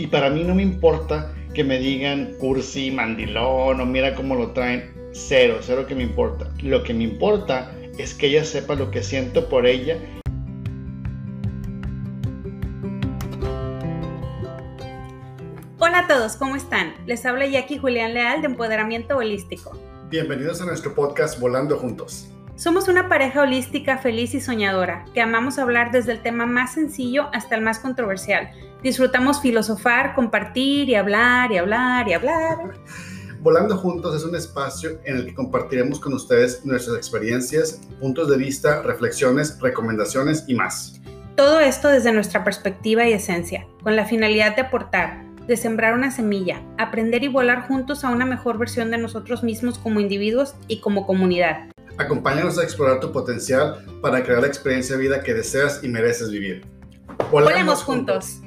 Y para mí no me importa que me digan cursi, mandilón o mira cómo lo traen. Cero, cero que me importa. Lo que me importa es que ella sepa lo que siento por ella. Hola a todos, ¿cómo están? Les habla Jackie Julián Leal de Empoderamiento Holístico. Bienvenidos a nuestro podcast Volando Juntos. Somos una pareja holística feliz y soñadora, que amamos hablar desde el tema más sencillo hasta el más controversial. Disfrutamos filosofar, compartir y hablar y hablar y hablar. Volando Juntos es un espacio en el que compartiremos con ustedes nuestras experiencias, puntos de vista, reflexiones, recomendaciones y más. Todo esto desde nuestra perspectiva y esencia, con la finalidad de aportar, de sembrar una semilla, aprender y volar juntos a una mejor versión de nosotros mismos como individuos y como comunidad. Acompáñanos a explorar tu potencial para crear la experiencia de vida que deseas y mereces vivir. Volemos, juntos.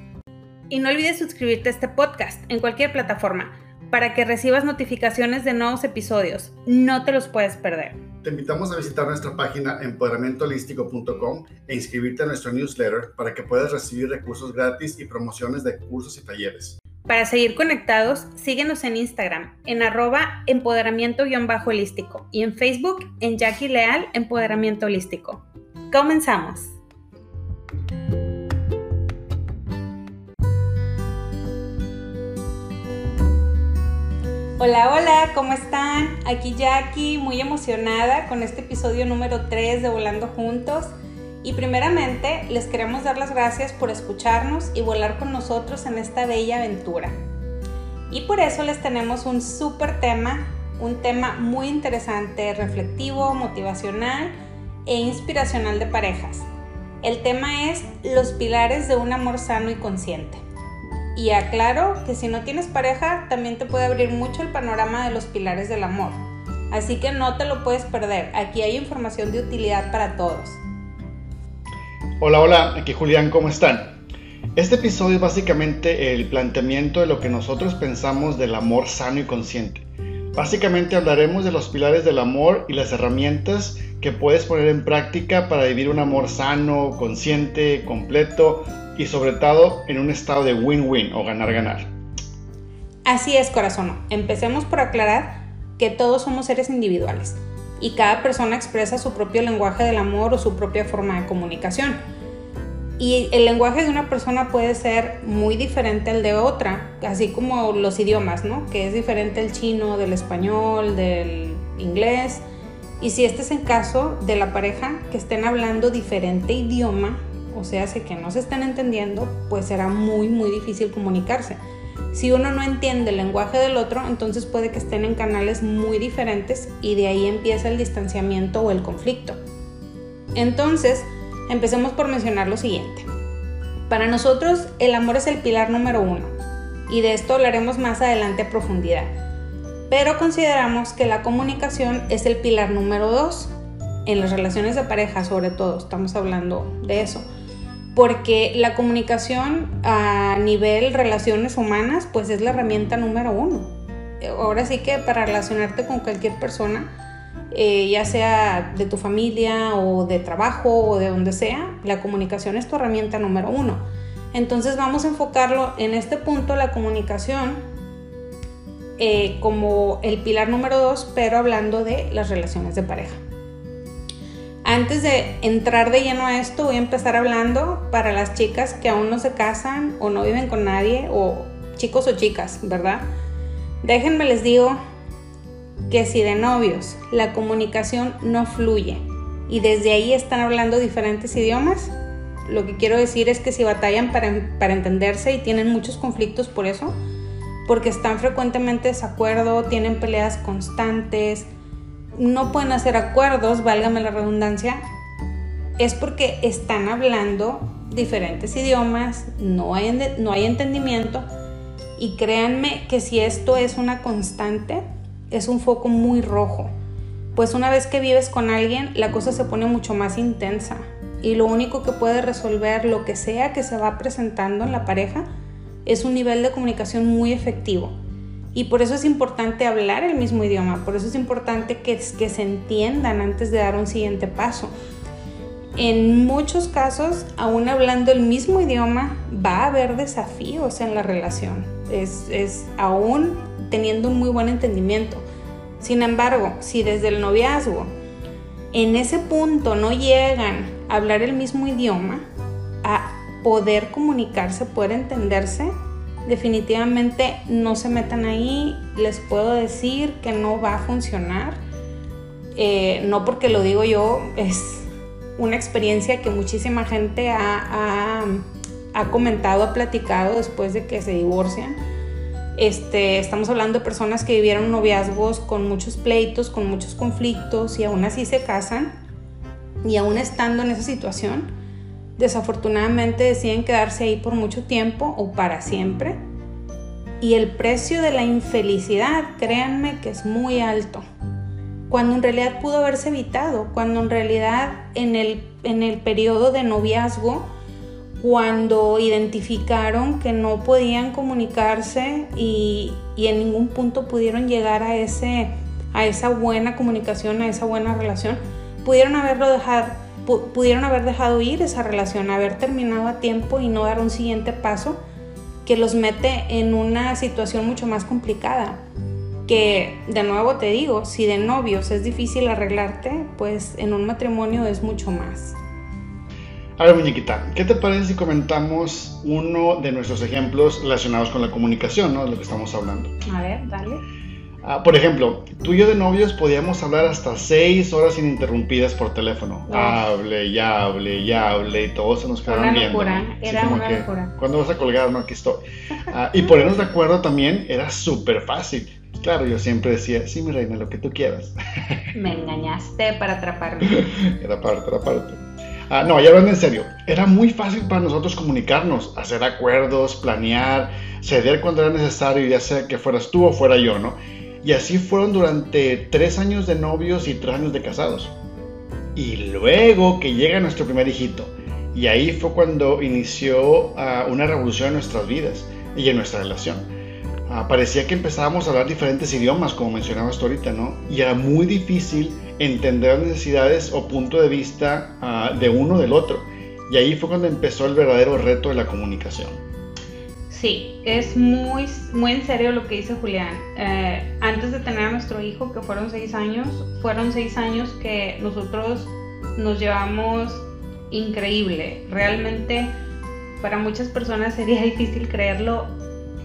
Y no olvides suscribirte a este podcast en cualquier plataforma para que recibas notificaciones de nuevos episodios. No te los puedes perder. Te invitamos a visitar nuestra página empoderamientoholístico.com e inscribirte a nuestro newsletter para que puedas recibir recursos gratis y promociones de cursos y talleres. Para seguir conectados, síguenos en Instagram en arroba empoderamiento-holístico y en Facebook en Jackie Leal Empoderamiento Holístico. Comenzamos. Hola, hola, ¿cómo están? Aquí Jackie, muy emocionada con este episodio número 3 de Volando Juntos. Y primeramente les queremos dar las gracias por escucharnos y volar con nosotros en esta bella aventura. Y por eso les tenemos un súper tema, un tema muy interesante, reflectivo, motivacional e inspiracional de parejas. El tema es los pilares de un amor sano y consciente. Y aclaro que si no tienes pareja, también te puede abrir mucho el panorama de los pilares del amor. Así que no te lo puedes perder, aquí hay información de utilidad para todos. Hola, hola, aquí Julián, ¿cómo están? Este episodio es básicamente el planteamiento de lo que nosotros pensamos del amor sano y consciente. Básicamente hablaremos de los pilares del amor y las herramientas que puedes poner en práctica para vivir un amor sano, consciente, completo y sobre todo en un estado de win-win o ganar-ganar. Así es, corazón. Empecemos por aclarar que todos somos seres individuales y cada persona expresa su propio lenguaje del amor o su propia forma de comunicación. Y el lenguaje de una persona puede ser muy diferente al de otra, así como los idiomas, ¿no? Que es diferente el chino del español, del inglés. Y si este es el caso de la pareja que estén hablando diferente idioma, o sea, que no se estén entendiendo, pues será muy, muy difícil comunicarse. Si uno no entiende el lenguaje del otro, entonces puede que estén en canales muy diferentes y de ahí empieza el distanciamiento o el conflicto. Entonces, empecemos por mencionar lo siguiente. Para nosotros, el amor es el pilar número uno y de esto hablaremos más adelante a profundidad. Pero consideramos que la comunicación es el pilar número dos. En las relaciones de pareja, sobre todo, estamos hablando de eso porque la comunicación a nivel relaciones humanas pues es la herramienta número uno. Ahora sí que para relacionarte con cualquier persona, eh, ya sea de tu familia o de trabajo o de donde sea, la comunicación es tu herramienta número uno. Entonces vamos a enfocarlo en este punto, la comunicación, eh, como el pilar número dos, pero hablando de las relaciones de pareja. Antes de entrar de lleno a esto, voy a empezar hablando para las chicas que aún no se casan o no viven con nadie, o chicos o chicas, ¿verdad? Déjenme les digo que si de novios la comunicación no fluye y desde ahí están hablando diferentes idiomas, lo que quiero decir es que si batallan para, para entenderse y tienen muchos conflictos por eso, porque están frecuentemente desacuerdo, tienen peleas constantes, no pueden hacer acuerdos, válgame la redundancia, es porque están hablando diferentes idiomas, no hay, no hay entendimiento y créanme que si esto es una constante, es un foco muy rojo. Pues una vez que vives con alguien, la cosa se pone mucho más intensa y lo único que puede resolver lo que sea que se va presentando en la pareja es un nivel de comunicación muy efectivo y por eso es importante hablar el mismo idioma, por eso es importante que, se entiendan antes de dar un siguiente paso. en muchos casos, aún hablando el mismo idioma, va a haber desafíos en la relación. Es, es aún teniendo un muy buen entendimiento. Sin embargo, si desde el noviazgo en ese punto no llegan a hablar el mismo idioma, a poder comunicarse, poder entenderse, definitivamente no se metan ahí. Les puedo decir que no va a funcionar. Eh, no porque lo digo yo, es una experiencia que muchísima gente ha, comentado, ha platicado después de que se divorcian. Este, estamos hablando de personas que vivieron noviazgos con muchos pleitos, con muchos conflictos y aún así se casan y aún estando en esa situación, desafortunadamente deciden quedarse ahí por mucho tiempo o para siempre. Y el precio de la infelicidad, créanme que es muy alto cuando en realidad pudo haberse evitado, cuando en realidad en el, en el periodo de noviazgo, cuando identificaron que no podían comunicarse y, en ningún punto pudieron llegar a, ese, a esa buena comunicación, a esa buena relación, pudieron haberlo dejado, pudieron haber dejado ir esa relación, haber terminado a tiempo y no dar un siguiente paso que los mete en una situación mucho más complicada que de nuevo te digo, si de novios es difícil arreglarte, pues en un matrimonio es mucho más. A ver, muñequita, ¿qué te parece si comentamos uno de nuestros ejemplos relacionados con la comunicación, ¿no? De lo que estamos hablando. A ver, dale. Ah, por ejemplo, tú y yo de novios podíamos hablar hasta seis horas ininterrumpidas por teléfono. Hable y hable y hable y todos se nos quedaban viendo. Locura. Era una locura. ¿Cuándo vas a colgar? No, aquí estoy. Ah, y ponernos de acuerdo también era súper fácil. Claro, yo siempre decía, sí, mi reina, lo que tú quieras. Me engañaste para atraparme. era para atraparte. Ah, no, ya hablando en serio, era muy fácil para nosotros comunicarnos, hacer acuerdos, planear, ceder cuando era necesario, ya sea que fueras tú o fuera yo, ¿no? Y así fueron durante tres años de novios y tres años de casados. Y luego que llega nuestro primer hijito. Y ahí fue cuando inició ah, una revolución en nuestras vidas y en nuestra relación Ah, parecía que empezábamos a hablar diferentes idiomas, como mencionabas ahorita, ¿no? Y era muy difícil entender las necesidades o punto de vista ah, de uno del otro. Y ahí fue cuando empezó el verdadero reto de la comunicación. Sí, es muy, muy en serio lo que dice Julián. Eh, antes de tener a nuestro hijo, que fueron seis años, fueron seis años que nosotros nos llevamos increíble. Realmente para muchas personas sería difícil creerlo,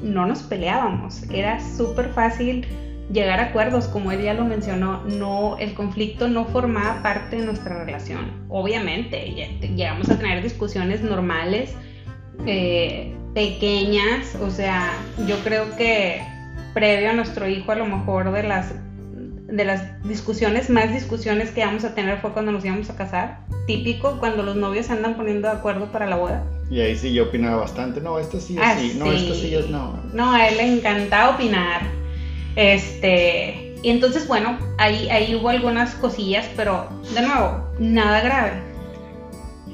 no nos peleábamos, era súper fácil llegar a acuerdos, como él ya lo mencionó, no, el conflicto no formaba parte de nuestra relación. Obviamente, llegamos a tener discusiones normales, eh, pequeñas, o sea, yo creo que previo a nuestro hijo, a lo mejor de las de las discusiones, más discusiones que vamos a tener fue cuando nos íbamos a casar. Típico cuando los novios andan poniendo de acuerdo para la boda. Y ahí sí yo opinaba bastante. No, esto sí es ah, sí. No, esto sí es no. No, a él le encantaba opinar. Este. Y entonces, bueno, ahí, ahí hubo algunas cosillas, pero de nuevo, nada grave.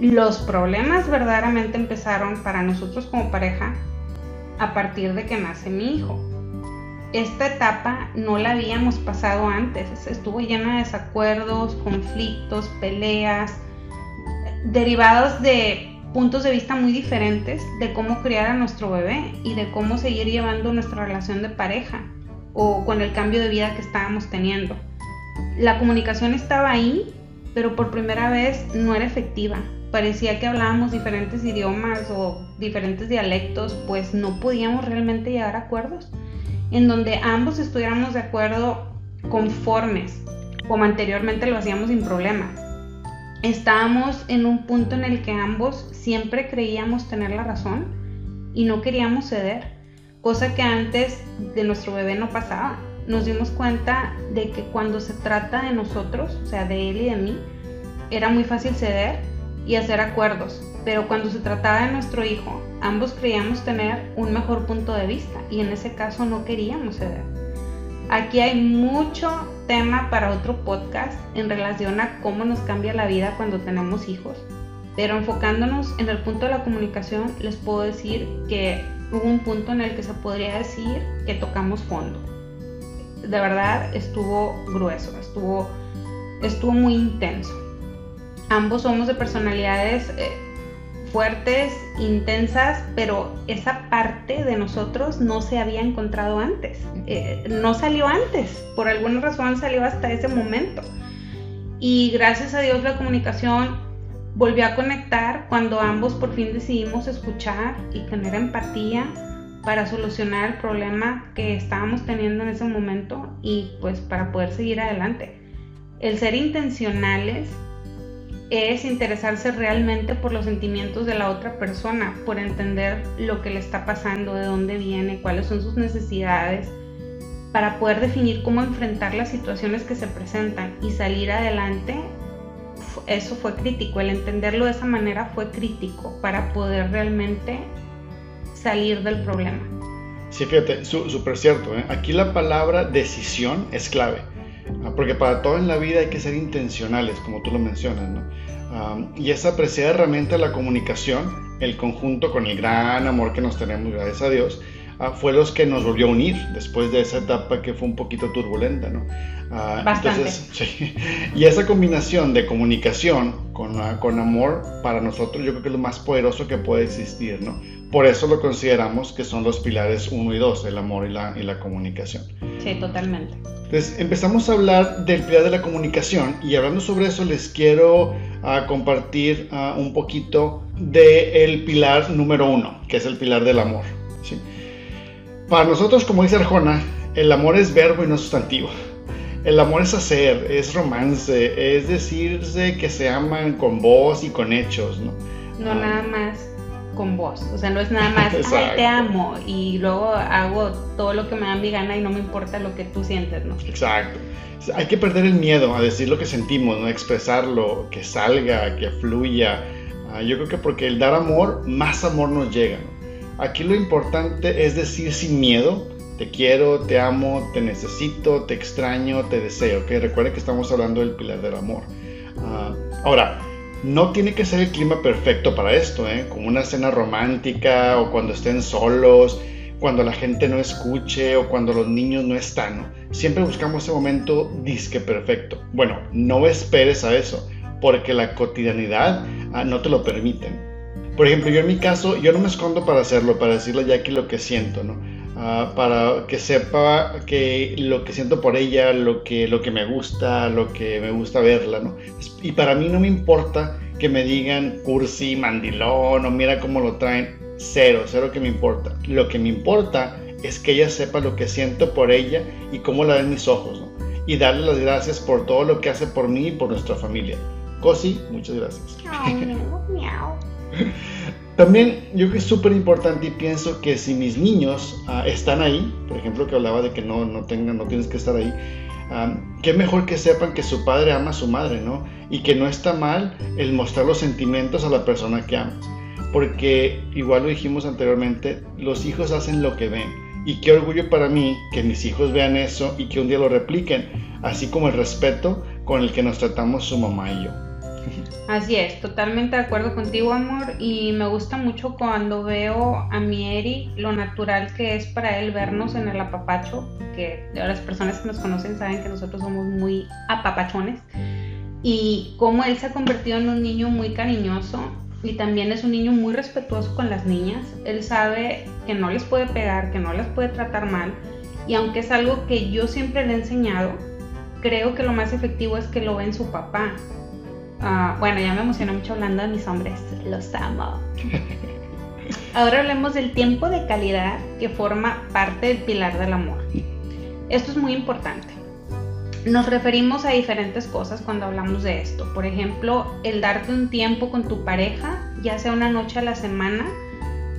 Los problemas verdaderamente empezaron para nosotros como pareja a partir de que nace mi hijo esta etapa no la habíamos pasado antes, estuvo llena de desacuerdos, conflictos, peleas, derivados de puntos de vista muy diferentes de cómo criar a nuestro bebé y de cómo seguir llevando nuestra relación de pareja o con el cambio de vida que estábamos teniendo. La comunicación estaba ahí, pero por primera vez no era efectiva. Parecía que hablábamos diferentes idiomas o diferentes dialectos, pues no podíamos realmente llegar a acuerdos en donde ambos estuviéramos de acuerdo conformes, como anteriormente lo hacíamos sin problema. Estábamos en un punto en el que ambos siempre creíamos tener la razón y no queríamos ceder, cosa que antes de nuestro bebé no pasaba. Nos dimos cuenta de que cuando se trata de nosotros, o sea, de él y de mí, era muy fácil ceder y hacer acuerdos, pero cuando se trataba de nuestro hijo, ambos creíamos tener un mejor punto de vista y en ese caso no queríamos ceder. Aquí hay mucho tema para otro podcast en relación a cómo nos cambia la vida cuando tenemos hijos, pero enfocándonos en el punto de la comunicación, les puedo decir que hubo un punto en el que se podría decir que tocamos fondo. De verdad estuvo grueso, estuvo, estuvo muy intenso. Ambos somos de personalidades eh, fuertes, intensas, pero esa parte de nosotros no se había encontrado antes. Eh, no salió antes, por alguna razón salió hasta ese momento. Y gracias a Dios la comunicación volvió a conectar cuando ambos por fin decidimos escuchar y tener empatía para solucionar el problema que estábamos teniendo en ese momento y pues para poder seguir adelante. El ser intencionales es interesarse realmente por los sentimientos de la otra persona, por entender lo que le está pasando, de dónde viene, cuáles son sus necesidades, para poder definir cómo enfrentar las situaciones que se presentan y salir adelante. Eso fue crítico, el entenderlo de esa manera fue crítico para poder realmente salir del problema. Sí, fíjate, súper cierto. ¿eh? Aquí la palabra decisión es clave porque para todo en la vida hay que ser intencionales, como tú lo mencionas, ¿no? y esa preciada herramienta de la comunicación, el conjunto con el gran amor que nos tenemos, gracias a Dios, ah, fue los que nos volvió a unir después de esa etapa que fue un poquito turbulenta, ¿no? Ah, Bastante. Entonces, sí. Y esa combinación de comunicación con, con amor, para nosotros yo creo que es lo más poderoso que puede existir, ¿no? Por eso lo consideramos que son los pilares 1 y 2, el amor y la, y la comunicación. Sí, totalmente. Entonces empezamos a hablar del pilar de la comunicación y hablando sobre eso les quiero ah, compartir ah, un poquito del pilar número uno, que es el pilar del amor. Para nosotros, como dice Arjona, el amor es verbo y no sustantivo. El amor es hacer, es romance, es decirse que se aman con voz y con hechos, ¿no? No ah. nada más con vos. O sea, no es nada más, ay, te amo y luego hago todo lo que me da mi gana y no me importa lo que tú sientes, ¿no? Exacto. Hay que perder el miedo a decir lo que sentimos, ¿no? Expresarlo, que salga, que fluya. Ah, yo creo que porque el dar amor, más amor nos llega. Aquí lo importante es decir sin miedo, te quiero, te amo, te necesito, te extraño, te deseo. Que recuerden que estamos hablando del pilar del amor. Ah, ahora, no tiene que ser el clima perfecto para esto, ¿eh? como una cena romántica o cuando estén solos, cuando la gente no escuche o cuando los niños no están. Siempre buscamos ese momento disque perfecto. Bueno, no esperes a eso, porque la cotidianidad ah, no te lo permiten. Por ejemplo, yo en mi caso, yo no me escondo para hacerlo, para decirle a Jackie lo que siento, ¿no? Ah, para que sepa que lo que siento por ella, lo que, lo que me gusta, lo que me gusta verla, ¿no? Y para mí no me importa que me digan cursi, mandilón o mira cómo lo traen, cero, cero que me importa. Lo que me importa es que ella sepa lo que siento por ella y cómo la ven mis ojos, ¿no? Y darle las gracias por todo lo que hace por mí y por nuestra familia. Cosi, muchas gracias. También yo creo que es súper importante y pienso que si mis niños ah, están ahí, por ejemplo que hablaba de que no, no, tengan, no tienes que estar ahí, qué mejor que sepan que su padre ama a su madre, ¿no? Y que no está mal el mostrar los sentimientos a la persona que amas. Porque igual lo dijimos anteriormente, los hijos hacen lo que ven. Y qué orgullo para mí que mis hijos vean eso y que un día lo repliquen, así como el respeto con el que nos tratamos su mamá y yo. Así es, totalmente de acuerdo contigo, amor. Y me gusta mucho cuando veo a mi Eri lo natural que es para él vernos en el apapacho, que las personas que nos conocen saben que nosotros somos muy apapachones. Y cómo él se ha convertido en un niño muy cariñoso y también es un niño muy respetuoso con las niñas. Él sabe que no les puede pegar, que no las puede tratar mal. Y aunque es algo que yo siempre le he enseñado, creo que lo más efectivo es que lo ve en su papá Ah, bueno, ya me emocioné mucho hablando de mis hombres. Los amo. Ahora hablemos del tiempo de calidad que forma parte del pilar del amor. Esto es muy importante. Nos referimos a diferentes cosas cuando hablamos de esto. Por ejemplo, el darte un tiempo con tu pareja, ya sea una noche a la semana,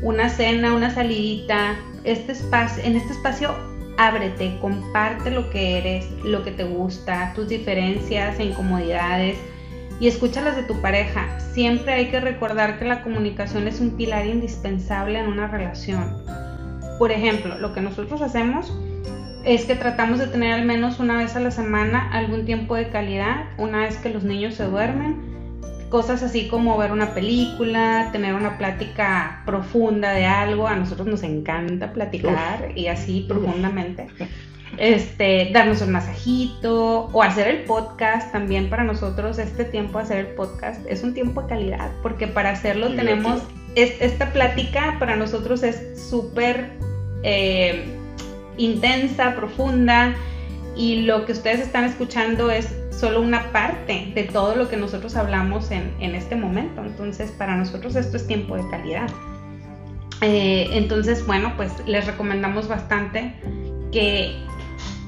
una cena, una salidita. Este espacio, en este espacio ábrete, comparte lo que eres, lo que te gusta, tus diferencias e incomodidades y escucha las de tu pareja. Siempre hay que recordar que la comunicación es un pilar indispensable en una relación. Por ejemplo, lo que nosotros hacemos es que tratamos de tener al menos una vez a la semana algún tiempo de calidad, una vez que los niños se duermen. Cosas así como ver una película, tener una plática profunda de algo. A nosotros nos encanta platicar y así profundamente. este, darnos un masajito o hacer el podcast. También para nosotros este tiempo hacer el podcast es un tiempo de calidad, porque para hacerlo tenemos, esta plática para nosotros es súper eh, intensa, profunda, y lo que ustedes están escuchando es solo una parte de todo lo que nosotros hablamos en, este momento. Entonces, para nosotros esto es tiempo de calidad. Eh, entonces, bueno, pues les recomendamos bastante que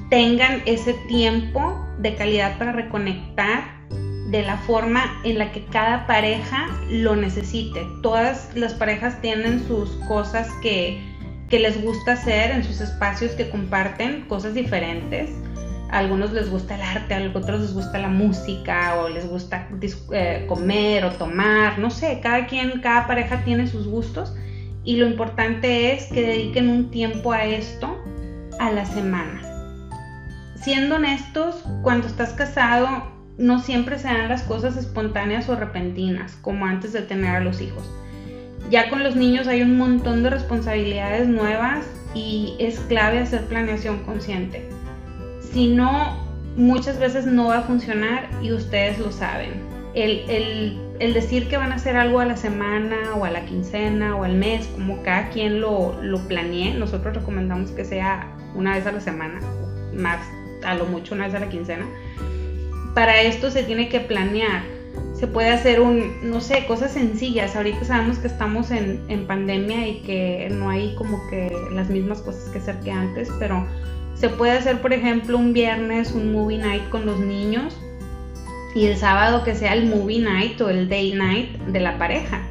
tengan ese tiempo de calidad para reconectar de la forma en la que cada pareja lo necesite. Todas las parejas tienen sus cosas que, que les gusta hacer en sus espacios que comparten, cosas diferentes a algunos les gusta el arte, a otros les gusta la música o les gusta eh, comer o tomar, no sé, cada quien, cada pareja tiene sus gustos y lo importante es que dediquen un tiempo a esto a la semana. Siendo honestos, cuando estás casado no siempre se dan las cosas espontáneas o repentinas como antes de tener a los hijos. Ya con los niños hay un montón de responsabilidades nuevas y es clave hacer planeación consciente si no, muchas veces no va a funcionar y ustedes lo saben. El, decir que van a hacer algo a la semana o a la quincena o al mes, como cada quien lo, lo planee, nosotros recomendamos que sea una vez a la semana, más a lo mucho una vez a la quincena. Para esto se tiene que planear. Se puede hacer un, no sé, cosas sencillas. Ahorita sabemos que estamos en, en pandemia y que no hay como que las mismas cosas que hacer que antes, pero se puede hacer, por ejemplo, un viernes un movie night con los niños y el sábado que sea el movie night o el day night de la pareja.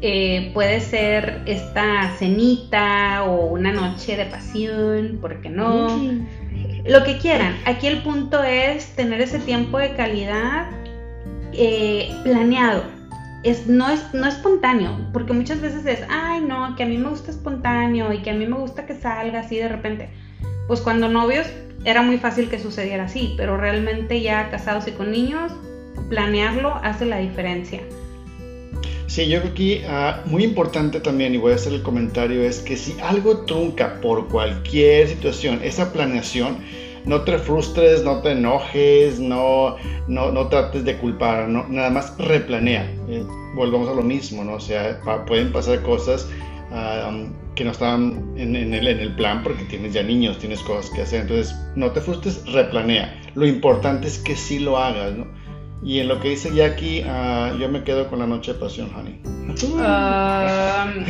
Eh, puede ser esta cenita o una noche de pasión, ¿por qué no? Lo que quieran. Aquí el punto es tener ese tiempo de calidad eh, planeado. Es, no, es, no espontáneo, porque muchas veces es, ay no, que a mí me gusta espontáneo y que a mí me gusta que salga así de repente pues cuando novios era muy fácil que sucediera así, pero realmente ya casados y con niños, planearlo hace la diferencia. Sí, yo creo que ah, muy importante también, y voy a hacer el comentario, es que si algo trunca por cualquier situación, esa planeación, no te frustres, no te enojes, no, no, trates de culpar, no, nada más replanea. Eh, volvamos a lo mismo, ¿no? O sea, pueden pasar cosas ah, que no estaban en, el, en, el, plan porque tienes ya niños, tienes cosas que hacer. Entonces, no te frustres, replanea. Lo importante es que sí lo hagas, ¿no? Y en lo que dice Jackie, uh, yo me quedo con la noche de pasión, honey. Um,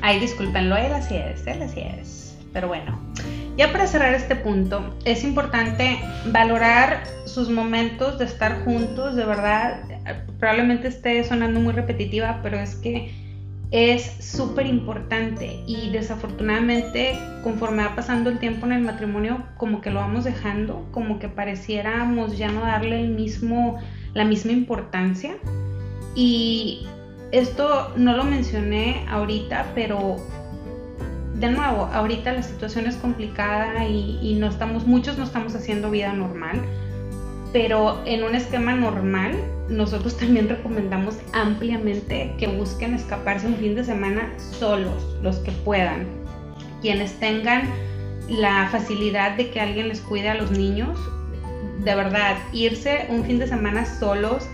ay, discúlpenlo, él así es, él así es. Pero bueno, ya para cerrar este punto, es importante valorar sus momentos de estar juntos, de verdad. Probablemente esté sonando muy repetitiva, pero es que es súper importante y desafortunadamente conforme va pasando el tiempo en el matrimonio como que lo vamos dejando, como que pareciéramos ya no darle el mismo, la misma importancia y esto no lo mencioné ahorita, pero de nuevo, ahorita la situación es complicada y, no estamos, muchos no estamos haciendo vida normal pero en un esquema normal nosotros también recomendamos ampliamente que busquen escaparse un fin de semana solos, los que puedan. Quienes tengan la facilidad de que alguien les cuide a los niños, de verdad, irse un fin de semana solos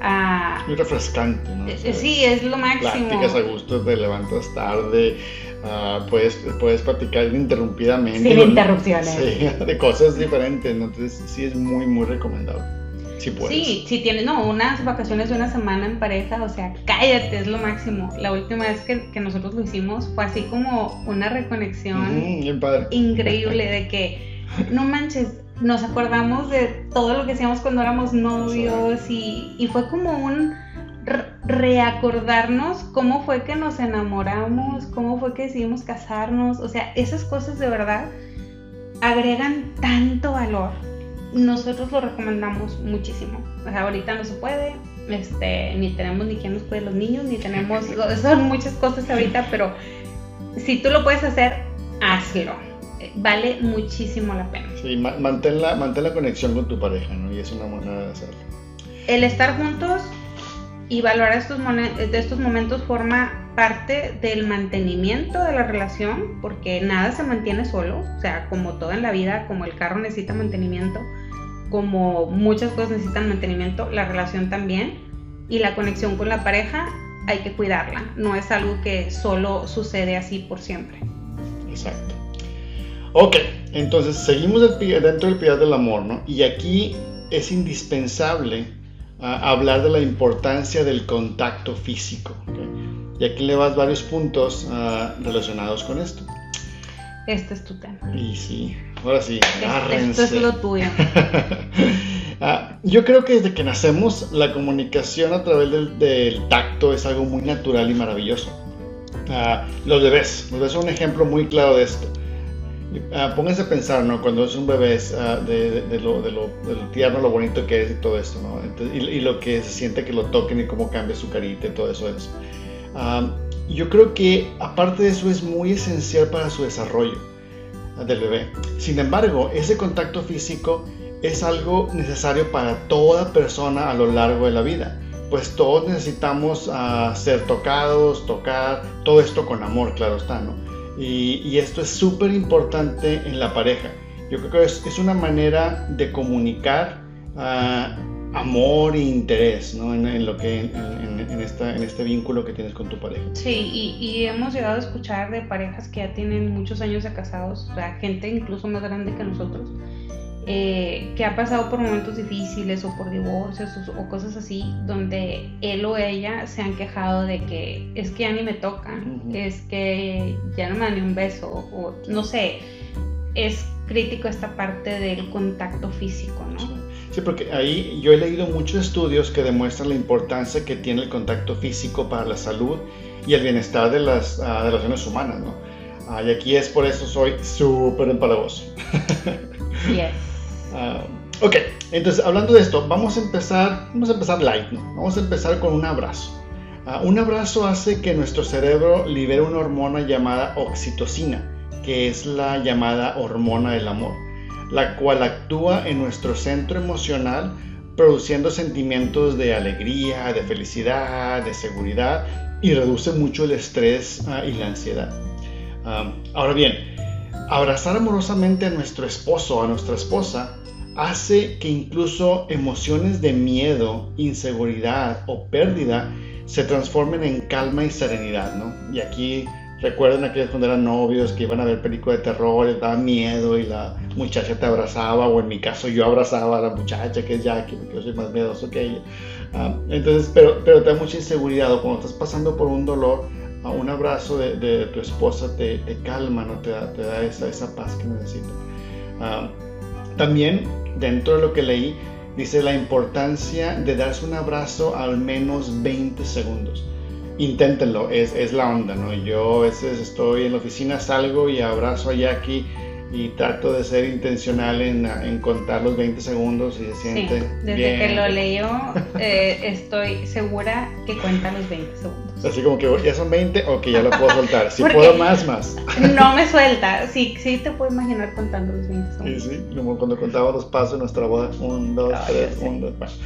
a... Muy refrescante, ¿no? Eh, sí, es lo máximo. Pláticas a gusto, te levantas tarde, uh, puedes, puedes platicar ininterrumpidamente. Sin interrupciones. Sí, de cosas diferentes, Entonces sí es muy, muy recomendable. Si puedes. Sí, si tienes, no, unas vacaciones de una semana en pareja, o sea, cállate, es lo máximo. La última vez que, que nosotros lo hicimos fue así como una reconexión increíble de que, no manches, nos acordamos de todo lo que hacíamos cuando éramos novios y, y fue como un reacordarnos cómo fue que nos enamoramos, cómo fue que decidimos casarnos, o sea, esas cosas de verdad agregan tanto valor. Nosotros lo recomendamos muchísimo. O sea, ahorita no se puede, este, ni tenemos ni quien nos cuide los niños, ni tenemos, son muchas cosas ahorita, pero si tú lo puedes hacer, hazlo. Vale muchísimo la pena. Sí, mantén la, mantén la conexión con tu pareja, ¿no? Y es una manera de hacerlo. El estar juntos y valorar estos, de estos momentos forma parte del mantenimiento de la relación, porque nada se mantiene solo, o sea, como todo en la vida, como el carro necesita mantenimiento, como muchas cosas necesitan mantenimiento, la relación también, y la conexión con la pareja hay que cuidarla, no es algo que solo sucede así por siempre. Exacto. Ok, entonces seguimos dentro del pilar del amor, ¿no? Y aquí es indispensable ah, hablar de la importancia del contacto físico. Y aquí le vas varios puntos ah, relacionados con esto. Este es tu tema. Y sí, ahora sí, agárrense. Esto es lo tuyo. Ah, yo creo que desde que nacemos la comunicación a través del, tacto es algo muy natural y maravilloso. los bebés, los bebés son un ejemplo muy claro de esto. Uh, pónganse a pensar, ¿no? Cuando es un bebé, uh, de, de, lo, de, lo, tierno, lo bonito que es y todo esto, ¿no? y, lo que se siente que lo toquen y cómo cambia su carita y todo eso. eso. yo creo que aparte de eso es muy esencial para su desarrollo del bebé. Sin embargo, ese contacto físico es algo necesario para toda persona a lo largo de la vida. Pues todos necesitamos ser tocados, tocar, todo esto con amor, claro está, ¿no? Y, esto es súper importante en la pareja. Yo creo que es, una manera de comunicar ah, amor e interés ¿no? en, lo que, en, esta, en este vínculo que tienes con tu pareja. Sí, y, y, hemos llegado a escuchar de parejas que ya tienen muchos años de casados, o sea, gente incluso más grande que nosotros, eh, que ha pasado por momentos difíciles o por divorcios o, cosas así, donde él o ella se han quejado de que es que ya ni me toca, es que ya no me dan ni un beso, o no sé, es crítico esta parte del contacto físico, ¿no? Sí, porque ahí yo he leído muchos estudios que demuestran la importancia que tiene el contacto físico para la salud y el bienestar de las uh, relaciones humanas, ¿no? Ah, y aquí es por eso soy súper empalagoso. Yes. Ah, ok, entonces hablando de esto, vamos a empezar, vamos a empezar light, ¿no? Vamos a empezar con un abrazo. Ah, un abrazo hace que nuestro cerebro libere una hormona llamada oxitocina, que es la llamada hormona del amor, la cual actúa en nuestro centro emocional produciendo sentimientos de alegría, de felicidad, de seguridad y reduce mucho el estrés ah, y la ansiedad. ahora bien, abrazar amorosamente a nuestro esposo o a nuestra esposa hace que incluso emociones de miedo, inseguridad o pérdida se transformen en calma y serenidad, ¿no? Y aquí recuerden aquellos cuando eran novios que iban a ver películas de terror, les daba miedo y la muchacha te abrazaba, o en mi caso yo abrazaba a la muchacha que es Jackie, porque yo soy más miedoso que ella. Ah, entonces, pero, pero te da mucha inseguridad, o cuando estás pasando por un dolor, un abrazo de, tu esposa te, calma, ¿no? te da, esa, paz que necesitas. Ah, también, dentro de lo que leí, dice la importancia de darse un abrazo al menos 20 segundos. Inténtenlo, es, es la onda, ¿no? Yo a veces estoy en la oficina, salgo y abrazo a Jackie y trato de ser intencional en, en, contar los 20 segundos y se siente. Sí, desde que lo leyó, eh, estoy segura que cuenta los 20 segundos. Así como que ya son 20 o que ya lo puedo soltar. Si puedo más, más. No me suelta. Sí, sí te puedo imaginar contando los 20 segundos. Sí, sí, como cuando contaba los pasos en nuestra boda. 1, 2, 3, 1, 2,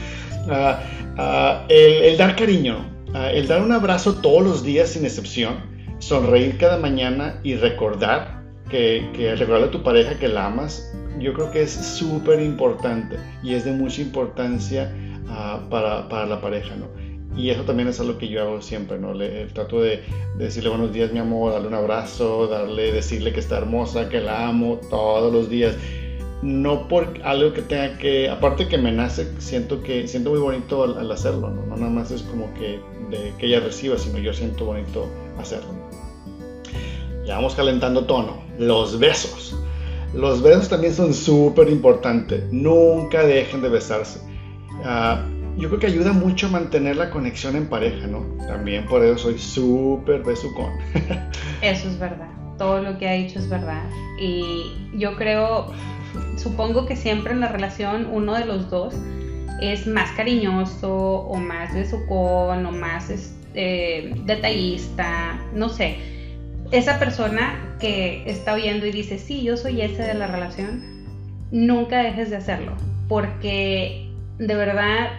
el, dar cariño, uh, el dar un abrazo todos los días sin excepción, sonreír cada mañana y recordar que, que recordarle a tu pareja que la amas, yo creo que es súper importante y es de mucha importancia uh, para, para, la pareja, ¿no? Y eso también es algo que yo hago siempre, ¿no? Le, trato de, decirle buenos días, mi amor, darle un abrazo, darle, decirle que está hermosa, que la amo todos los días. No por algo que tenga que, aparte que me nace, siento que siento muy bonito al, hacerlo, ¿no? No nada más es como que, de, que ella reciba, sino yo siento bonito hacerlo. Ya vamos calentando tono. Los besos. Los besos también son súper importantes. Nunca dejen de besarse. Uh, yo creo que ayuda mucho a mantener la conexión en pareja, ¿no? También por eso soy súper besucón. eso es verdad. Todo lo que ha dicho es verdad. Y yo creo, supongo que siempre en la relación uno de los dos es más cariñoso o más besucón o más este, detallista, no sé. Esa persona que está oyendo y dice, sí, yo soy ese de la relación, nunca dejes de hacerlo, porque de verdad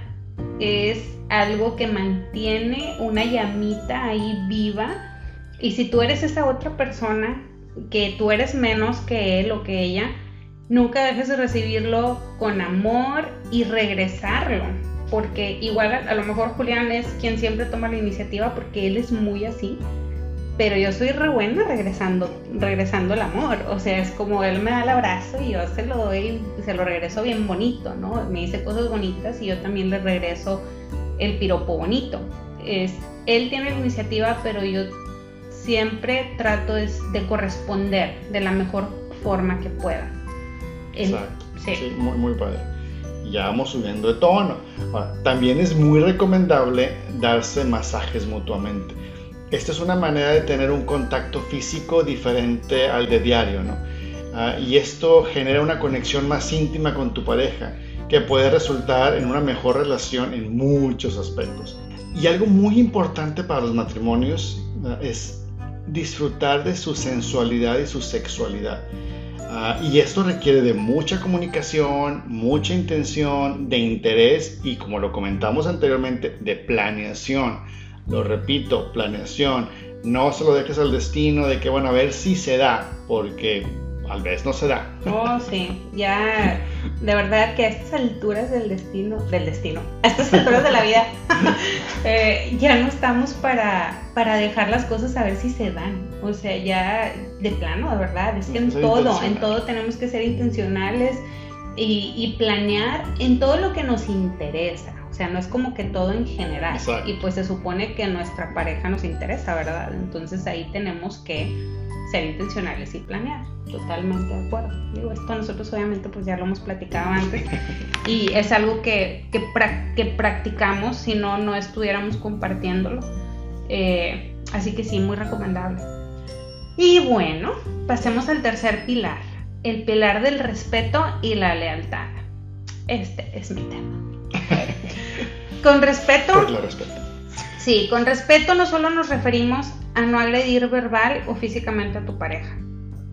es algo que mantiene una llamita ahí viva. Y si tú eres esa otra persona, que tú eres menos que él o que ella, nunca dejes de recibirlo con amor y regresarlo. Porque igual a, lo mejor Julián es quien siempre toma la iniciativa porque él es muy así. Pero yo soy re buena regresando, regresando el amor. O sea, es como él me da el abrazo y yo se lo doy, se lo regreso bien bonito, ¿no? Me dice cosas bonitas y yo también le regreso el piropo bonito. Es, él tiene la iniciativa, pero yo siempre trato de, corresponder de la mejor forma que pueda. Exacto. Sí. muy, muy padre. Ya vamos subiendo de tono. también es muy recomendable darse masajes mutuamente. Esta es una manera de tener un contacto físico diferente al de diario, ¿no? Ah, y esto genera una conexión más íntima con tu pareja que puede resultar en una mejor relación en muchos aspectos. Y algo muy importante para los matrimonios ah, es disfrutar de su sensualidad y su sexualidad. Ah, y esto requiere de mucha comunicación, mucha intención, de interés y como lo comentamos anteriormente, de planeación. Lo repito, planeación. No se lo dejes al destino de que, bueno, a ver si se da, porque tal vez no se da. Oh, sí, ya, de verdad que a estas alturas del destino, del destino, a estas alturas de la vida, eh, ya no estamos para, para dejar las cosas a ver si se dan. O sea, ya de plano, de verdad, es que en todo, en todo tenemos que ser intencionales y, y planear en todo lo que nos interesa. O sea, no es como que todo en general. Y pues se supone que nuestra pareja nos interesa, ¿verdad? Entonces ahí tenemos que ser intencionales y planear. Totalmente de acuerdo. Digo, esto nosotros obviamente pues ya lo hemos platicado antes y es algo que, que, que practicamos si no, no estuviéramos compartiéndolo. Eh, así que sí, muy recomendable. Y bueno, pasemos al tercer pilar, el pilar del respeto y la lealtad. Este es mi tema. con respeto... respeto. Sí, con respeto no solo nos referimos a no agredir verbal o físicamente a tu pareja.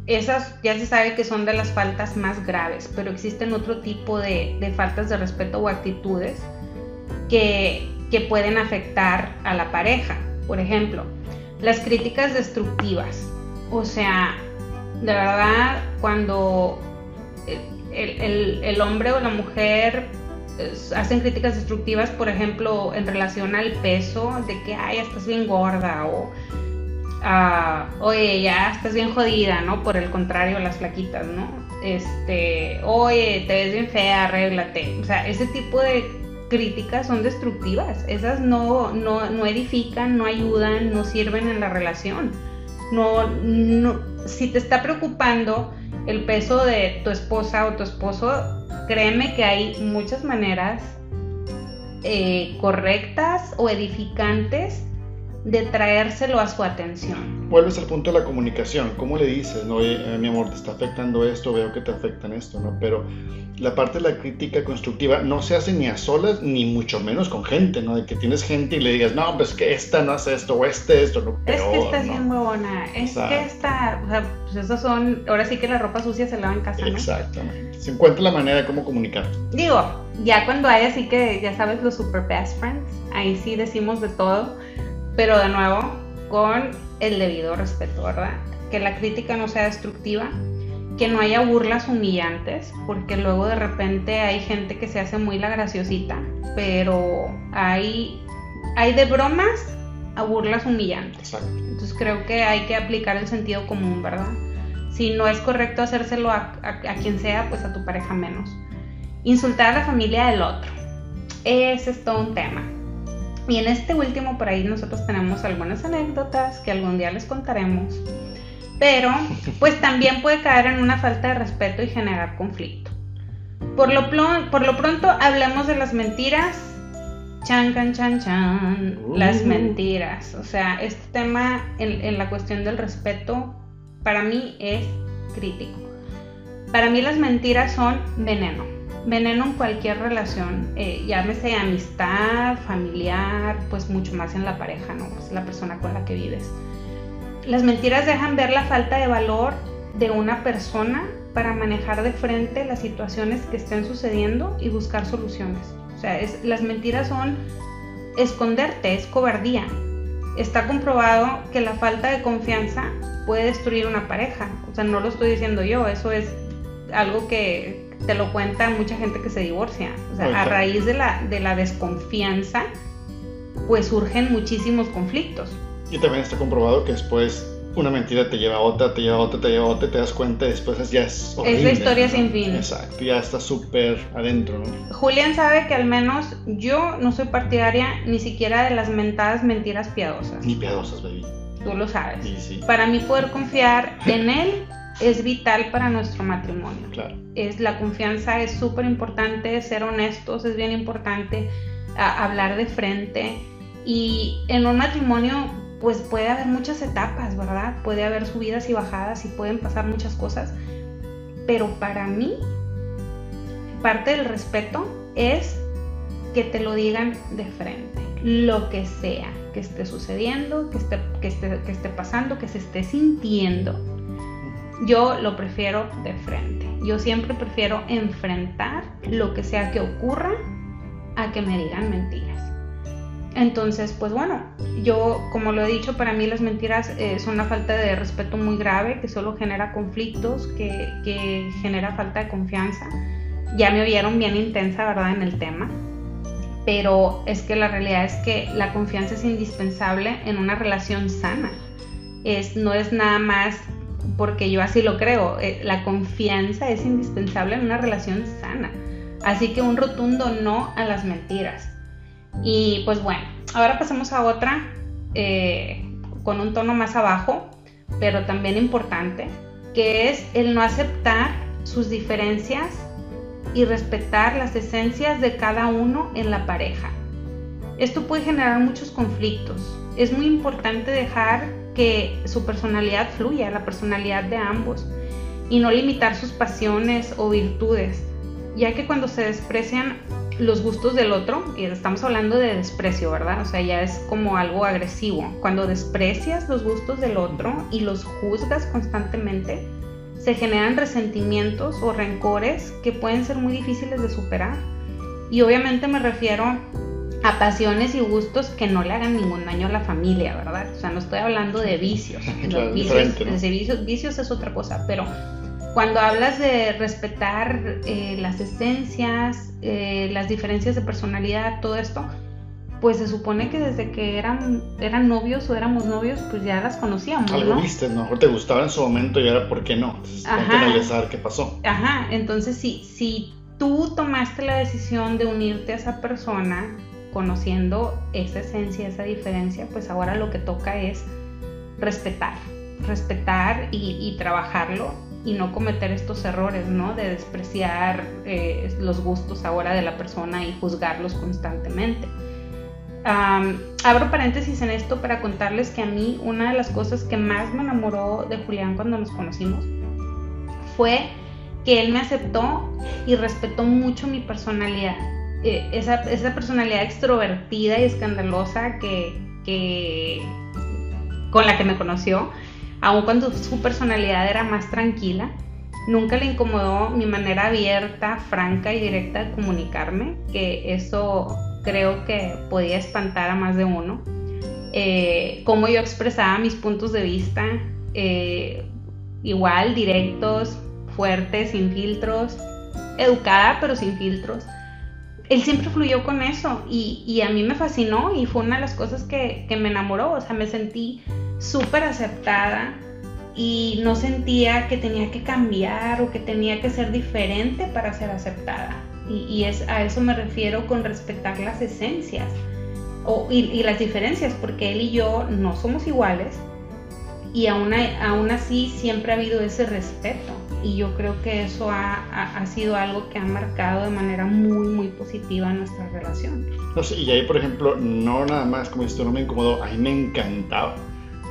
Esas ya se sabe que son de las faltas más graves, pero existen otro tipo de, faltas de respeto o actitudes que, que pueden afectar a la pareja. Por ejemplo, las críticas destructivas. O sea, de verdad, cuando el, el hombre o la mujer hacen críticas destructivas, por ejemplo, en relación al peso, de que, ay, estás bien gorda, o, ah, oye, ya estás bien jodida, ¿no? Por el contrario, las flaquitas, ¿no? Este, oye, te ves bien fea, arréglate. O sea, ese tipo de críticas son destructivas. Esas no, no, no edifican, no ayudan, no sirven en la relación. No, no, si te está preocupando el peso de tu esposa o tu esposo, créeme que hay muchas maneras eh, correctas o edificantes de traérselo a su atención. Vuelves al punto de la comunicación. ¿Cómo le dices, no, eh, mi amor, te está afectando esto, veo que te afectan esto, ¿no? Pero la parte de la crítica constructiva no se hace ni a solas, ni mucho menos con gente, ¿no? De que tienes gente y le digas, no, pues que esta no hace esto, o este, esto, no. es que estás bien buena, es que esta, o sea, pues esos son, ahora sí que la ropa sucia se lava en casa, ¿no? Exactamente. Se encuentra la manera de cómo comunicar. Digo, ya cuando hay así que, ya sabes, los super best friends, ahí sí decimos de todo pero de nuevo con el debido respeto, ¿verdad? Que la crítica no sea destructiva, que no haya burlas humillantes, porque luego de repente hay gente que se hace muy la graciosita, pero hay, hay de bromas a burlas humillantes. Entonces creo que hay que aplicar el sentido común, ¿verdad? Si no es correcto hacérselo a, a quien sea, pues a tu pareja menos. Insultar a la familia del otro. Ese es todo un tema. Y en este último por ahí nosotros tenemos algunas anécdotas que algún día les contaremos. Pero pues también puede caer en una falta de respeto y generar conflicto. Por lo, por lo pronto hablemos de las mentiras. Chan, can, chan, chan. Las mentiras. O sea, este tema en, en la cuestión del respeto para mí es crítico. Para mí las mentiras son veneno veneno en cualquier relación, eh, llámese amistad, familiar, pues mucho más en la pareja, ¿no? Es la persona con la que vives. Las mentiras dejan ver la falta de valor de una persona para manejar de frente las situaciones que estén sucediendo y buscar soluciones. O sea, las mentiras son esconderte, es cobardía. Está comprobado que la falta de confianza puede destruir una pareja. O sea, no lo estoy diciendo yo, eso es algo que te lo cuenta mucha gente que se divorcia. O sea, a raíz de la, de la desconfianza, pues surgen muchísimos conflictos. Y también está comprobado que después una mentira te lleva a otra, te lleva a otra, te lleva a otra, te das cuenta y después ya es horrible. Es la historia sin fin. Exacto, ya está súper adentro, ¿no? Julián sabe que al menos yo no soy partidaria ni siquiera de las mentadas mentiras piadosas. Ni piadosas, baby. Tú lo sabes. Sí, sí. Para mí poder confiar en él es vital para nuestro matrimonio. Claro. Es, la confianza es súper importante, ser honestos es bien importante, hablar de frente. Y en un matrimonio pues puede haber muchas etapas, ¿verdad? Puede haber subidas y bajadas y pueden pasar muchas cosas. Pero para mí, parte del respeto es que te lo digan de frente, lo que sea que esté sucediendo, que esté, que esté, que esté pasando, que se esté sintiendo. Yo lo prefiero de frente. Yo siempre prefiero enfrentar lo que sea que ocurra a que me digan mentiras. Entonces, pues bueno, yo, como lo he dicho, para mí las mentiras eh, son una falta de respeto muy grave que solo genera conflictos, que, que, genera falta de confianza. Ya me oyeron bien intensa, ¿verdad?, en el tema. Pero es que la realidad es que la confianza es indispensable en una relación sana. Es, no es nada más porque yo así lo creo. Eh, la confianza es indispensable en una relación sana. Así que un rotundo no a las mentiras. Y pues bueno, ahora pasamos a otra eh, con un tono más abajo, pero también importante, que es el no aceptar sus diferencias y respetar las esencias de cada uno en la pareja. Esto puede generar muchos conflictos. Es muy importante dejar que su personalidad fluya, la personalidad de ambos, y no limitar sus pasiones o virtudes, ya que cuando se desprecian los gustos del otro, y estamos hablando de desprecio, ¿verdad? O sea, ya es como algo agresivo. Cuando desprecias los gustos del otro y los juzgas constantemente, se generan resentimientos o rencores que pueden ser muy difíciles de superar. Y obviamente me refiero a pasiones y gustos que no le hagan ningún daño a la familia, ¿verdad? O sea, no estoy hablando de vicios. Claro, vicios, ¿no? vicios, vicios es otra cosa, pero cuando hablas de respetar eh, las esencias, eh, las diferencias de personalidad, todo esto, pues se supone que desde que eran, eran novios o éramos novios, pues ya las conocíamos. Algo ¿no? viste, mejor te gustaba en su momento y ahora, ¿por qué no? Entonces, Ajá. analizar qué pasó. Ajá, entonces si, si tú tomaste la decisión de unirte a esa persona, conociendo esa esencia, esa diferencia, pues ahora lo que toca es respetar, respetar y, trabajarlo y no cometer estos errores, ¿no? De despreciar eh, los gustos ahora de la persona y juzgarlos constantemente. Abro paréntesis en esto para contarles que a mí una de las cosas que más me enamoró de Julián cuando nos conocimos fue que él me aceptó y respetó mucho mi personalidad. Eh, esa, esa, personalidad extrovertida y escandalosa que, que, con la que me conoció, aun cuando su personalidad era más tranquila, nunca le incomodó mi manera abierta, franca y directa de comunicarme, que eso creo que podía espantar a más de uno. Eh, cómo yo expresaba mis puntos de vista, eh, igual, directos, fuertes, sin filtros, educada pero sin filtros. Él siempre fluyó con eso y, y, a mí me fascinó y fue una de las cosas que, que me enamoró, o sea, me sentí súper aceptada y no sentía que tenía que cambiar o que tenía que ser diferente para ser aceptada. Y, y es, a eso me refiero con respetar las esencias o, y, y, las diferencias, porque él y yo no somos iguales y aún, aún así siempre ha habido ese respeto. Y yo creo que eso ha, ha, ha, sido algo que ha marcado de manera muy, muy positiva nuestra relación. No sé, y ahí, por ejemplo, no nada más, como esto no me incomodó, a mí me encantaba.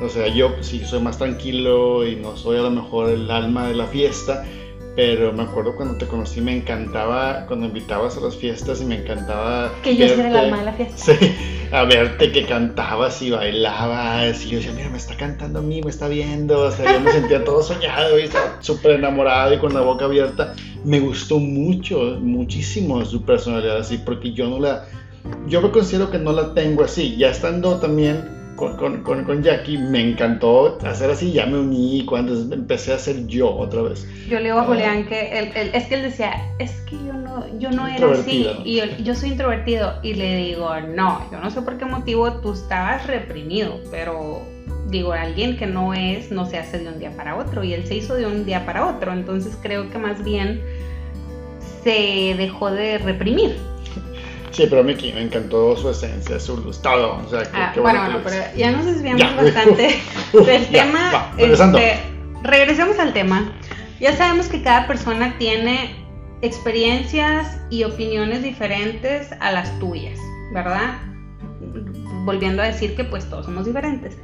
O sea, yo sí soy más tranquilo y no soy a lo mejor el alma de la fiesta, pero me acuerdo cuando te conocí me encantaba cuando invitabas a las fiestas y me encantaba que yo soy el alma de la fiesta sí, a verte que cantabas y bailabas y yo decía mira me está cantando a mí me está viendo o sea yo me sentía todo soñado y estaba súper enamorado y con la boca abierta me gustó mucho muchísimo su personalidad así porque yo no la Yo me considero que no la tengo así. Ya estando también con, con, con, Jackie, me encantó hacer así, ya me uní cuando empecé a hacer yo otra vez. Yo le digo a Julián que él, es que él decía, es que yo no, yo no era así, y yo, soy introvertido, y le digo, no, yo no sé por qué motivo tú estabas reprimido, pero digo, alguien que no es, no se hace de un día para otro, y él se hizo de un día para otro, entonces creo que más bien se dejó de reprimir. Sí, pero mí me encantó su esencia, su todo. O sea, ah, bueno, bueno, pero ya nos desviamos bastante del tema. este, regresemos al tema. Ya sabemos que cada persona tiene experiencias y opiniones diferentes a las tuyas, ¿verdad? Volviendo a decir que pues todos somos diferentes.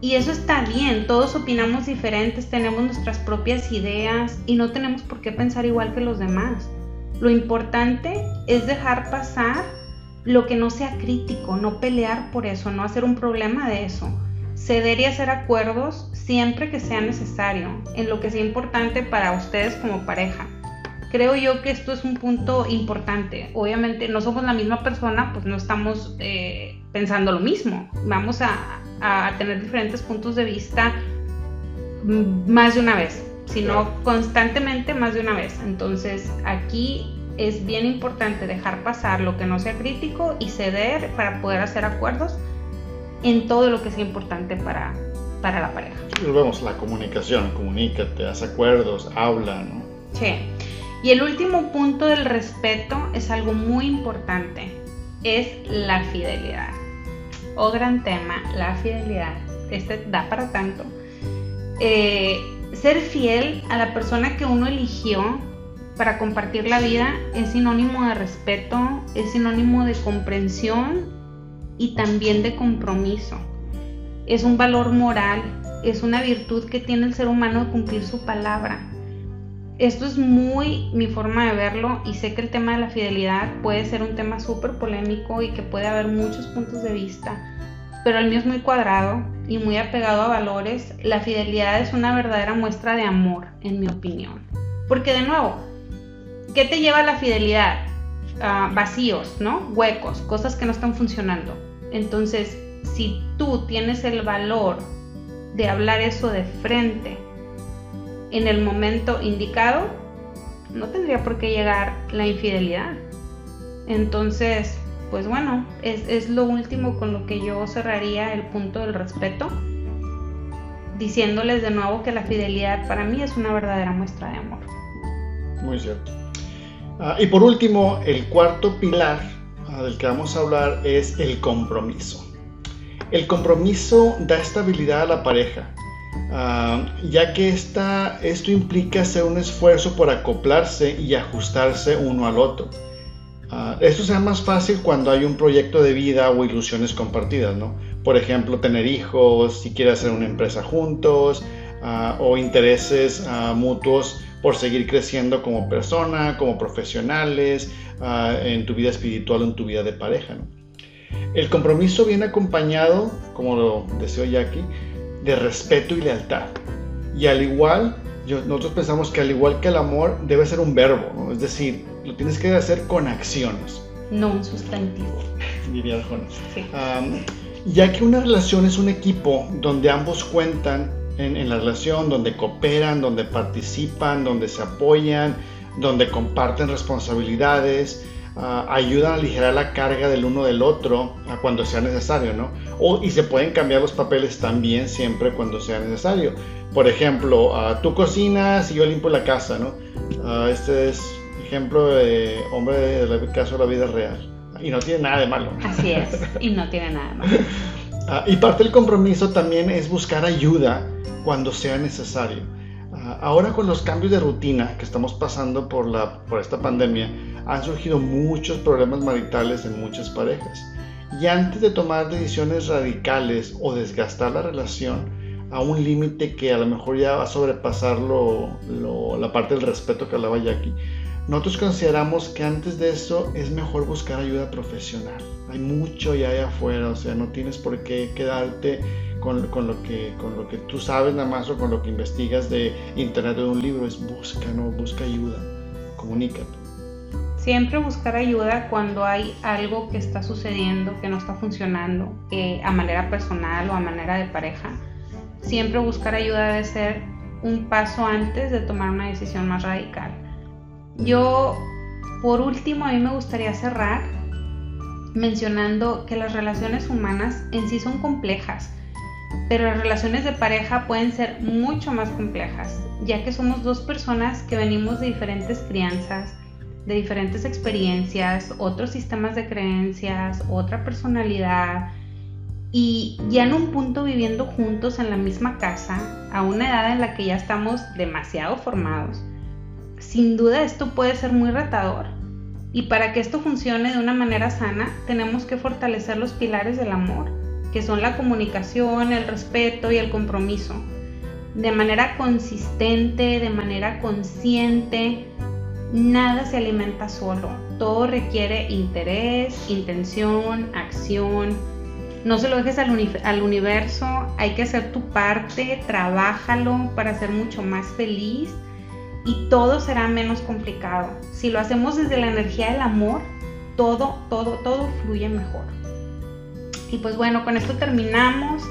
Y eso está bien, todos opinamos diferentes, tenemos nuestras propias ideas y no tenemos por qué pensar igual que los demás. Lo importante es dejar pasar lo que no sea crítico, no pelear por eso, no hacer un problema de eso. Ceder y hacer acuerdos siempre que sea necesario, en lo que sea importante para ustedes como pareja. Creo yo que esto es un punto importante. Obviamente no somos la misma persona, pues no estamos eh, pensando lo mismo. Vamos a, a tener diferentes puntos de vista mm, más de una vez sino constantemente más de una vez. Entonces aquí es bien importante dejar pasar lo que no sea crítico y ceder para poder hacer acuerdos en todo lo que sea importante para, para la pareja. vemos la comunicación, comunícate, haz acuerdos, habla, ¿no? Sí. Y el último punto del respeto es algo muy importante, es la fidelidad. O gran tema, la fidelidad. Este da para tanto. Eh, ser fiel a la persona que uno eligió para compartir la vida es sinónimo de respeto, es sinónimo de comprensión y también de compromiso. Es un valor moral, es una virtud que tiene el ser humano de cumplir su palabra. Esto es muy mi forma de verlo y sé que el tema de la fidelidad puede ser un tema súper polémico y que puede haber muchos puntos de vista pero el mío es muy cuadrado y muy apegado a valores, la fidelidad es una verdadera muestra de amor, en mi opinión. Porque de nuevo, ¿qué te lleva la fidelidad? vacíos, ¿no? Huecos, cosas que no están funcionando. Entonces, si tú tienes el valor de hablar eso de frente en el momento indicado, no tendría por qué llegar la infidelidad. Entonces, pues bueno, es, lo último con lo que yo cerraría el punto del respeto, diciéndoles de nuevo que la fidelidad para mí es una verdadera muestra de amor. Muy cierto. Ah, y por último, el cuarto pilar ah, del que vamos a hablar es el compromiso. El compromiso da estabilidad a la pareja, ah, ya que esta, esto implica hacer un esfuerzo por acoplarse y ajustarse uno al otro. Uh, esto sea más fácil cuando hay un proyecto de vida o ilusiones compartidas, ¿no? Por ejemplo, tener hijos, si quieres hacer una empresa juntos, ah, o intereses ah, mutuos por seguir creciendo como persona, como profesionales, en tu vida espiritual o en tu vida de pareja, ¿no? El compromiso viene acompañado, como lo deseo Jackie, de respeto y lealtad. Y al igual, nosotros pensamos que al igual que el amor debe ser un verbo, ¿no? es decir, lo tienes que hacer con acciones. No un sustantivo. Diría sí. ya que una relación es un equipo donde ambos cuentan en, la relación, donde cooperan, donde participan, donde se apoyan, donde comparten responsabilidades, uh, ayudan a aligerar la carga del uno del otro cuando sea necesario, ¿no? O, y se pueden cambiar los papeles también siempre cuando sea necesario. Por ejemplo, uh, tú cocinas y yo limpio la casa, ¿no? este es ejemplo de hombre del caso de la vida real. Y no tiene nada de malo. Así es, y no tiene nada de malo. Ah, y parte del compromiso también es buscar ayuda cuando sea necesario. Ah, ahora con los cambios de rutina que estamos pasando por, la, por esta pandemia, han surgido muchos problemas maritales en muchas parejas. Y antes de tomar decisiones radicales o desgastar la relación a un límite que a lo mejor ya va a sobrepasar la parte del respeto que hablaba Jackie, nosotros consideramos que antes de eso es mejor buscar ayuda profesional. Hay mucho ya allá afuera, o sea, no tienes por qué quedarte con, lo que, con lo que tú sabes nada más o con lo que investigas de internet o de un libro. Es busca, ¿no? Busca ayuda, comunícate. Siempre buscar ayuda cuando hay algo que está sucediendo, que no está funcionando a manera personal o a manera de pareja. Siempre buscar ayuda debe ser un paso antes de tomar una decisión más radical. Yo, por último, a mí me gustaría cerrar mencionando que las relaciones humanas en sí son complejas, pero las relaciones de pareja pueden ser mucho más complejas, ya que somos dos personas que venimos de diferentes crianzas, de diferentes experiencias, otros sistemas de creencias, otra personalidad y ya en un punto viviendo juntos en la misma casa, a una edad en la que ya estamos demasiado formados. Sin duda esto puede ser muy retador y para que esto funcione de una manera sana tenemos que fortalecer los pilares del amor, que son la comunicación, el respeto y el compromiso, de manera consistente, de manera consciente, Nada se alimenta solo, todo requiere interés, intención, acción. No se lo dejes al, universo, hay que hacer tu parte, trabájalo para ser mucho más feliz y todo será menos complicado. Si lo hacemos desde la energía del amor, todo, todo, todo fluye mejor. Y pues bueno, con esto terminamos,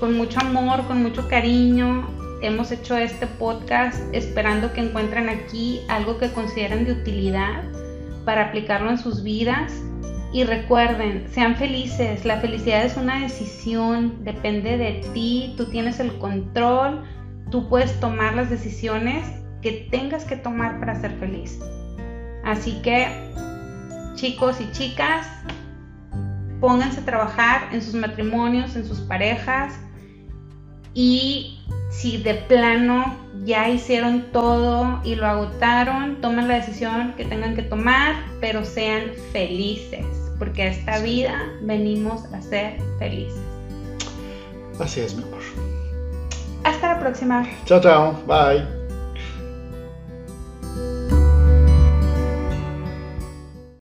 con mucho amor, con mucho cariño hemos hecho este podcast esperando que encuentren aquí algo que consideren de utilidad para aplicarlo en sus vidas. Y recuerden, sean felices. La felicidad es una decisión, depende de ti, tú tienes el control, tú puedes tomar las decisiones que tengas que tomar para ser feliz. Así que, chicos y chicas, pónganse a trabajar en sus matrimonios, en sus parejas y si de plano ya hicieron todo y lo agotaron, tomen la decisión que tengan que tomar, pero sean felices, porque a esta vida venimos a ser felices. Así es, mi amor. Hasta la próxima. Chao, chao. Bye.